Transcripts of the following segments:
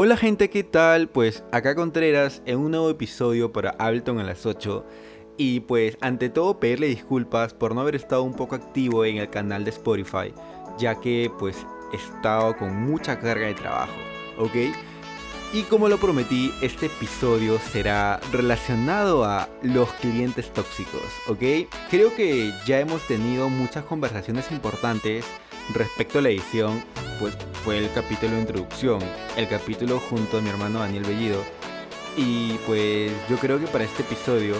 Hola gente, ¿qué tal? Pues acá Contreras en un nuevo episodio para Ableton a las 8 y pues ante todo pedirle disculpas por no haber estado un poco activo en el canal de Spotify ya que pues he estado con mucha carga de trabajo, ¿ok? Y como lo prometí, este episodio será relacionado a los clientes tóxicos, ¿ok? Creo que ya hemos tenido muchas conversaciones importantes respecto a la edición, pues fue el capítulo de introducción, el capítulo junto a mi hermano Daniel Bellido. Y pues yo creo que para este episodio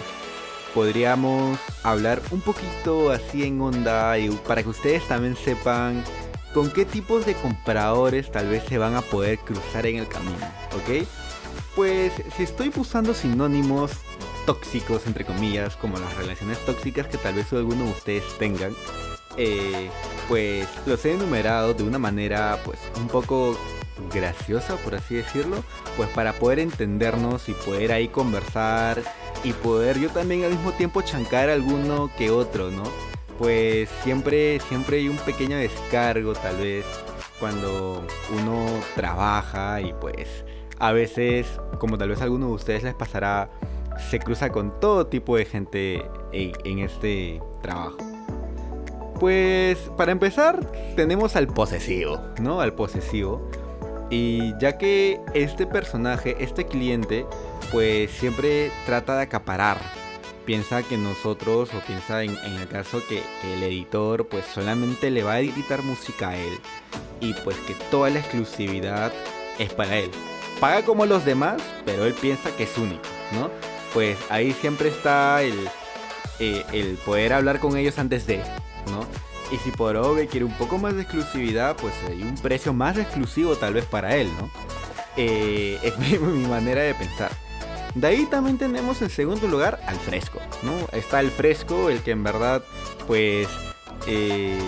podríamos hablar un poquito así en onda y para que ustedes también sepan con qué tipos de compradores tal vez se van a poder cruzar en el camino, ¿ok? Pues si estoy usando sinónimos tóxicos, entre comillas, como las relaciones tóxicas que tal vez alguno de ustedes tengan, eh, pues los he enumerado de una manera pues un poco graciosa, por así decirlo, pues para poder entendernos y poder ahí conversar y poder yo también al mismo tiempo chancar alguno que otro, ¿no? pues siempre, siempre hay un pequeño descargo tal vez cuando uno trabaja y pues a veces, como tal vez a alguno de ustedes les pasará, se cruza con todo tipo de gente en este trabajo. Pues para empezar tenemos al posesivo, ¿no? Al posesivo. Y ya que este personaje, este cliente, pues siempre trata de acaparar piensa que nosotros, o piensa en, el caso que, el editor pues solamente le va a editar música a él y pues que toda la exclusividad es para él. Paga como los demás, pero él piensa que es único, ¿no? Pues ahí siempre está el, eh, el poder hablar con ellos antes de, Y si por obvio quiere un poco más de exclusividad, pues hay un precio más exclusivo tal vez para él, ¿no? Eh, es mi manera de pensar. De ahí también tenemos en segundo lugar al fresco, ¿no? Está el fresco, el que en verdad, pues, eh,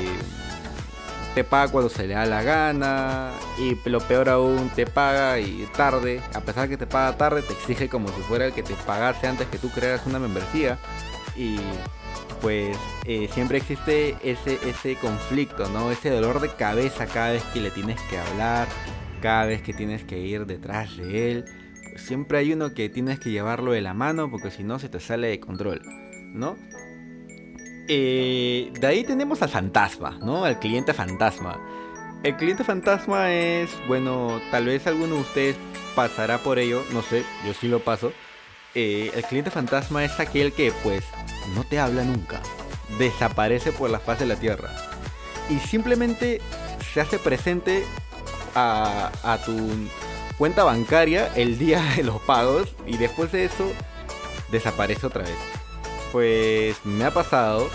te paga cuando se le da la gana y lo peor aún te paga y tarde, a pesar que te paga tarde, te exige como si fuera el que te pagase antes que tú creas una membresía y pues eh, siempre existe ese, ese conflicto, ¿no? Ese dolor de cabeza cada vez que le tienes que hablar, cada vez que tienes que ir detrás de él siempre hay uno que tienes que llevarlo de la mano porque si no se te sale de control, ¿no? Eh, de ahí tenemos al fantasma, ¿no? Al cliente fantasma. El cliente fantasma es, bueno, tal vez alguno de ustedes pasará por ello, no sé, yo sí lo paso. Eh, el cliente fantasma es aquel que pues no te habla nunca, desaparece por la faz de la tierra y simplemente se hace presente a, tu cuenta bancaria el día de los pagos y después de eso desaparece otra vez. Pues me ha pasado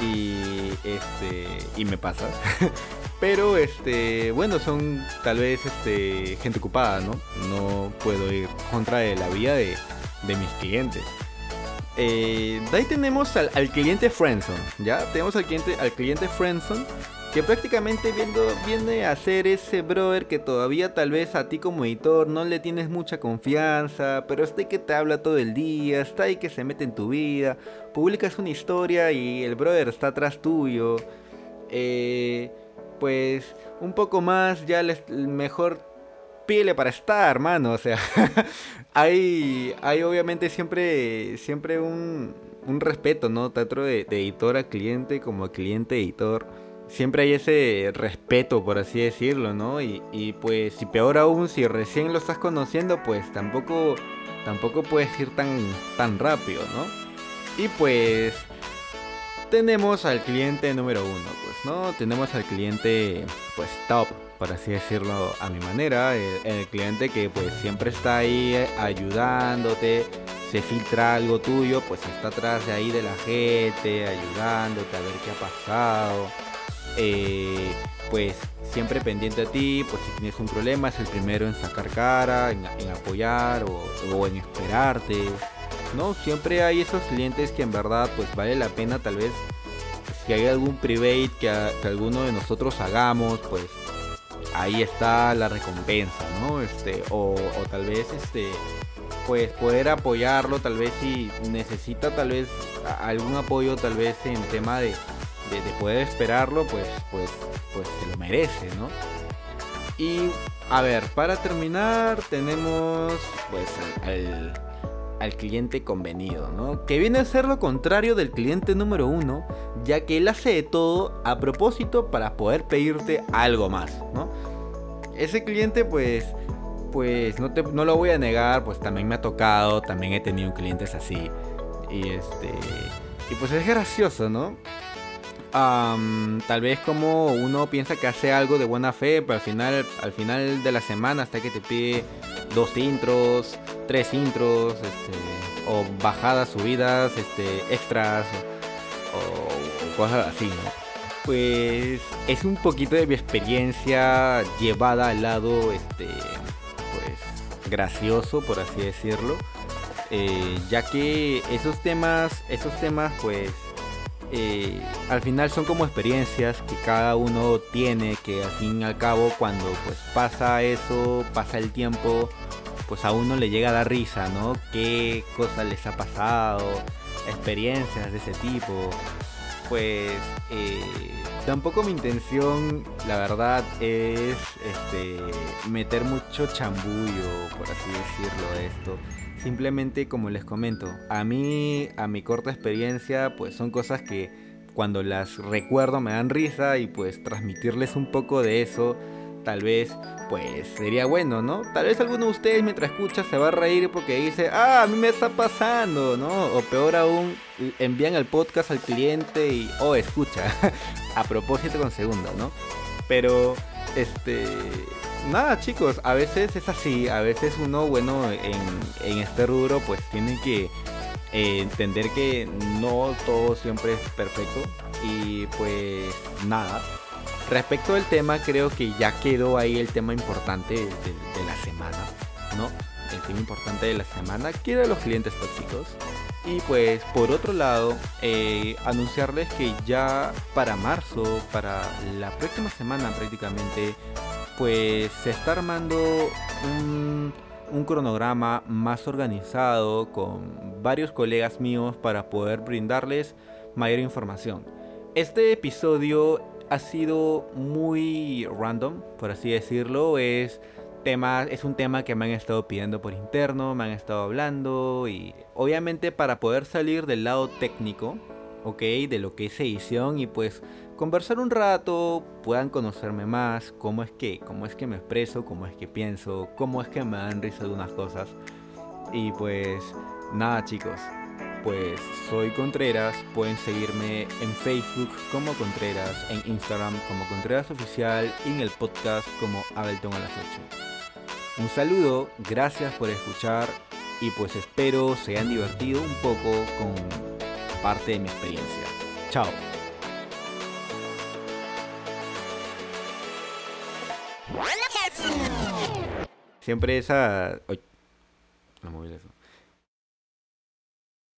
y este y me pasa. Pero este, bueno, son tal vez este gente ocupada, ¿no? No puedo ir contra la vida de, mis clientes. Eh, de ahí tenemos al, al cliente Friendson, ¿ya? Tenemos al cliente, al cliente Friendson que prácticamente viendo, viene a ser ese brother que todavía tal vez a ti como editor no le tienes mucha confianza, pero está ahí que te habla todo el día, está ahí que se mete en tu vida, publicas una historia y el brother está atrás tuyo. Eh, pues un poco más ya les, mejor pile para estar, hermano. O sea, hay, hay obviamente siempre, siempre un, respeto, ¿no? Tanto de, editor a cliente como cliente editor siempre hay ese respeto, por así decirlo, ¿no? Y, y pues, si peor aún, si recién lo estás conociendo, pues tampoco, tampoco puedes ir tan, tan rápido, ¿no? Y pues, tenemos al cliente número uno, pues, ¿no? Tenemos al cliente, pues, top, por así decirlo a mi manera. El, cliente que, pues, siempre está ahí ayudándote. Se filtra algo tuyo, pues está atrás de ahí de la gente, ayudándote a ver qué ha pasado eh, pues siempre pendiente a ti, pues si tienes un problema es el primero en sacar cara, en, apoyar o, en esperarte. ¿No? Siempre hay esos clientes que en verdad pues vale la pena tal vez si hay algún private que, alguno de nosotros hagamos, pues ahí está la recompensa, ¿no? Este, o, o, tal vez este pues poder apoyarlo tal vez si necesita tal vez algún apoyo tal vez en tema de de, poder esperarlo, pues, pues, pues se lo merece, ¿no? Y a ver, para terminar tenemos pues al, al, cliente convenido, ¿no? Que viene a ser lo contrario del cliente número uno, ya que él hace de todo a propósito para poder pedirte algo más, ¿no? Ese cliente pues pues no, te, no lo voy a negar, pues también me ha tocado, también he tenido clientes así. Y este. Y pues es gracioso, ¿no? tal vez como uno piensa que hace algo de buena fe, pero al final, al final de la semana hasta que te pide dos intros, tres intros, este, o bajadas, subidas, este, extras, o, cosas así, ¿no? Pues es un poquito de mi experiencia llevada al lado, este, pues gracioso, por así decirlo. Eh, ya que esos temas, esos temas pues eh, al final son como experiencias que cada uno tiene, que al fin y al cabo cuando pues pasa eso, pasa el tiempo, pues a uno le llega a dar risa, ¿no? ¿Qué cosas les ha pasado? Experiencias de ese tipo. Pues eh, tampoco mi intención, la verdad, es este, meter mucho chambullo, por así decirlo, esto Simplemente como les comento, a mí, a mi corta experiencia, pues son cosas que cuando las recuerdo me dan risa y pues transmitirles un poco de eso, tal vez pues sería bueno, ¿no? Tal vez alguno de ustedes mientras escucha se va a reír porque dice, ah, a mí me está pasando, ¿no? O peor aún, envían el podcast al cliente y, oh, escucha, a propósito con segundo, ¿no? Pero, este, nada chicos, a veces es así, a veces uno, bueno, en, este rubro pues tiene que eh, entender que no todo siempre es perfecto y pues nada. Respecto al tema, creo que ya quedó ahí el tema importante de, la semana, ¿no? El tema importante de la semana, que eran los clientes tóxicos. Y pues por otro lado, eh, anunciarles que ya para marzo, para la próxima semana prácticamente, pues se está armando un, cronograma más organizado con varios colegas míos para poder brindarles mayor información. Este episodio ha sido muy random, por así decirlo. Es, tema, es un tema que me han estado pidiendo por interno, me han estado hablando y obviamente para poder salir del lado técnico, ok, de lo que es edición y pues conversar un rato, puedan conocerme más, cómo es que, cómo es que me expreso, cómo es que pienso, cómo es que me dan risa de unas cosas. Y pues nada chicos, pues soy Contreras, pueden seguirme en Facebook como Contreras, en Instagram como Contreras Oficial y en el podcast como Ableton a las 8. Un saludo, gracias por escuchar y pues espero se hayan divertido un poco con parte de mi experiencia. Chao. Siempre esa... Uy, no móvil eso.